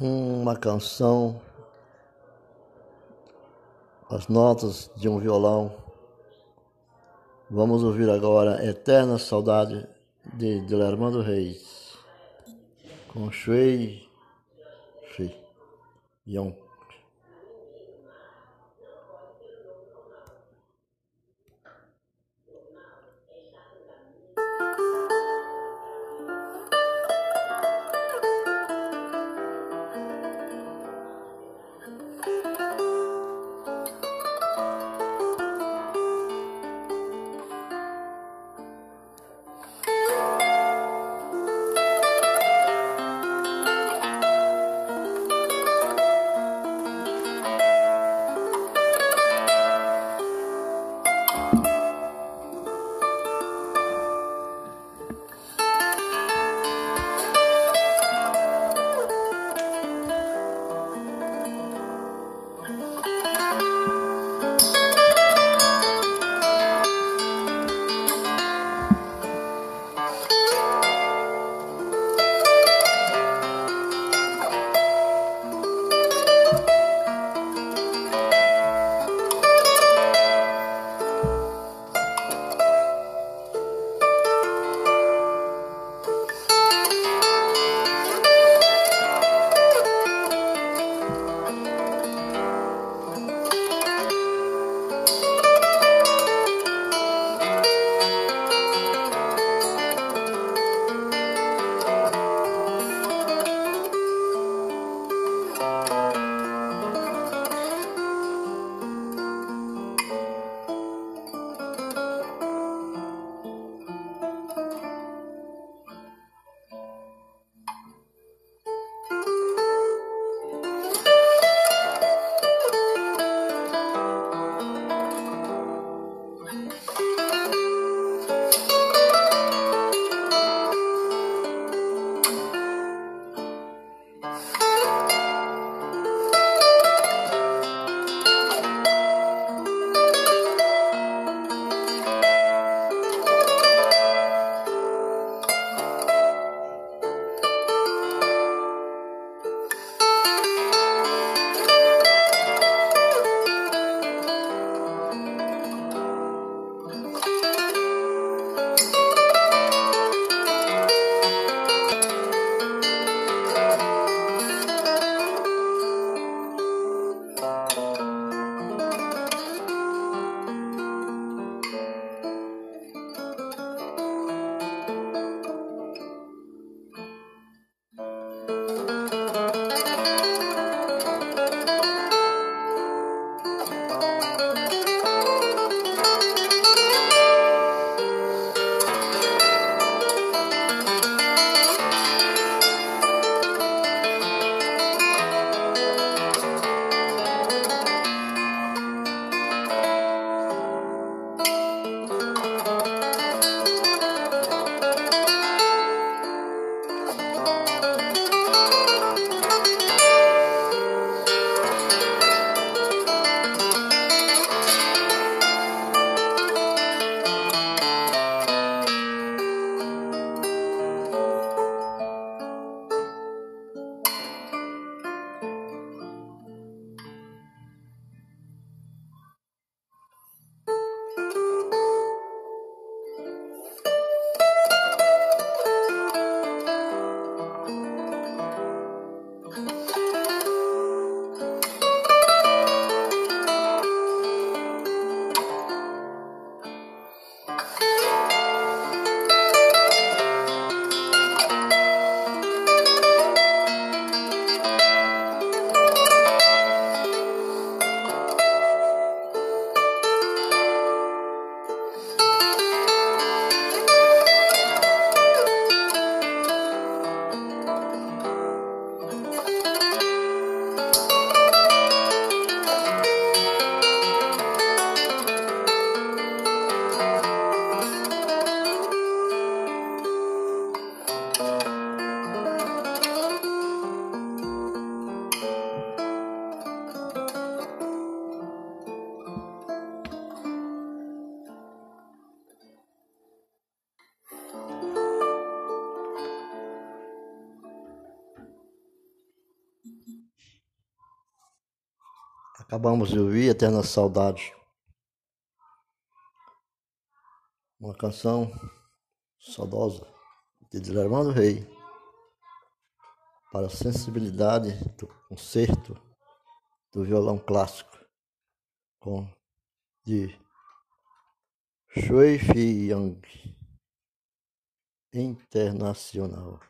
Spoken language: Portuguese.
uma canção, as notas de um violão. Vamos ouvir agora Eterna Saudade de Dilermando Reis, com Shui Shi Yong. Acabamos de ouvir Eterna Saudade. Uma canção saudosa de Dilermando Rei para a sensibilidade do concerto do violão clássico com de Shui Fi Yang Internacional.